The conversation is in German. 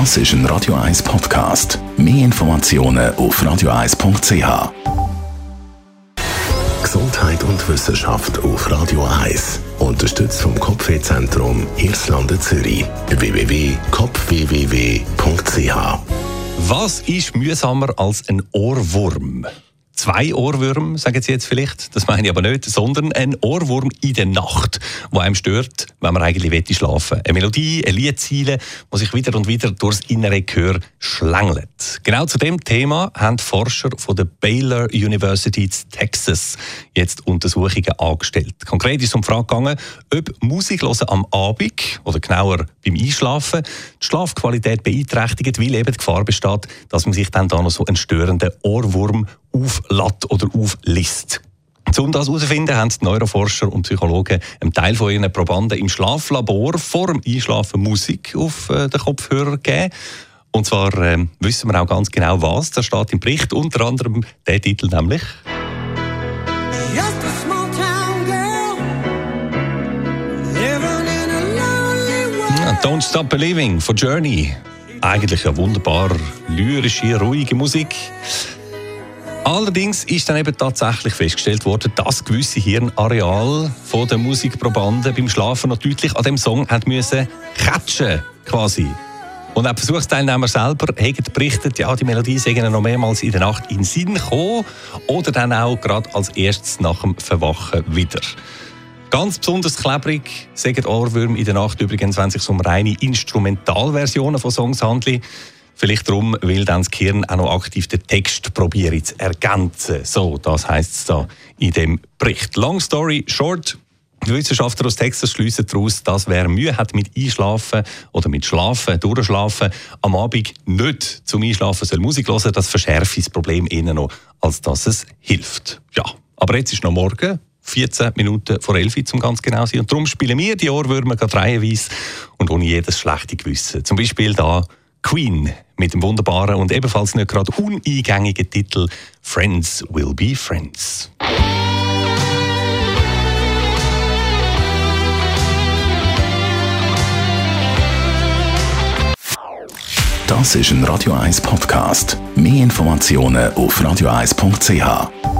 Das ist ein Radio 1 Podcast. Mehr Informationen auf radio1.ch. Gesundheit und Wissenschaft auf Radio 1. Unterstützt vom Kopfwehzentrum Irlande Zürich. www.kopfwww.ch Was ist mühsamer als ein Ohrwurm? Zwei Ohrwürmer, sagen Sie jetzt vielleicht, das meine ich aber nicht, sondern ein Ohrwurm in der Nacht, wo einem stört, wenn man eigentlich will schlafen Eine Melodie, eine Liedziele, die sich wieder und wieder durchs innere Gehör schlängelt. Genau zu dem Thema haben Forscher von der Baylor University in Texas jetzt Untersuchungen angestellt. Konkret ist es um die Frage gegangen, ob Musik am Abend oder genauer beim Einschlafen die Schlafqualität beeinträchtigt, weil eben die Gefahr besteht, dass man sich dann da noch so einen störenden Ohrwurm auflädt oder auflisst. Um das herauszufinden, haben die Neuroforscher und Psychologen einen Teil von ihren Probanden im Schlaflabor vor dem Einschlafen Musik auf äh, den Kopfhörer gegeben. Und zwar äh, wissen wir auch ganz genau, was. Da steht im Bericht unter anderem der Titel nämlich. Don't Stop Believing von Journey. Eigentlich eine wunderbar lyrische, ruhige Musik. Allerdings ist dann eben tatsächlich festgestellt worden, dass gewisse Hirnareale von den Musikprobanden beim Schlafen noch deutlich an dem Song haben müssen catchen, quasi. Und auch Versuchsteilnehmer selber haben berichtet, ja, die Melodie sei noch mehrmals in der Nacht in den Sinn gekommen oder dann auch gerade als erstes nach dem Verwachen wieder. Ganz besonders klebrig sagen Ohrwürmer in der Nacht übrigens, wenn es sich um reine Instrumentalversionen von Songs handelt. Vielleicht darum, weil dann das Gehirn auch noch aktiv den Text probieren zu ergänzen. So, das heisst es da in dem Bericht. Long story short. Die Wissenschaftler aus Texas schließen daraus, dass wer Mühe hat mit Einschlafen oder mit Schlafen, Durchschlafen, am Abend nicht zum Einschlafen soll Musik hören, das verschärft das Problem eher noch, als dass es hilft. Ja, aber jetzt ist noch morgen. 14 Minuten vor 11 Uhr, zum ganz genau sein. Und darum spielen wir die Ohrwürmer gerade reihenweise und ohne jedes schlechte Gewissen. Zum Beispiel da Queen mit dem wunderbaren und ebenfalls nicht gerade uneingängigen Titel Friends Will Be Friends. Das ist ein Radio 1 Podcast. Mehr Informationen auf radio1.ch.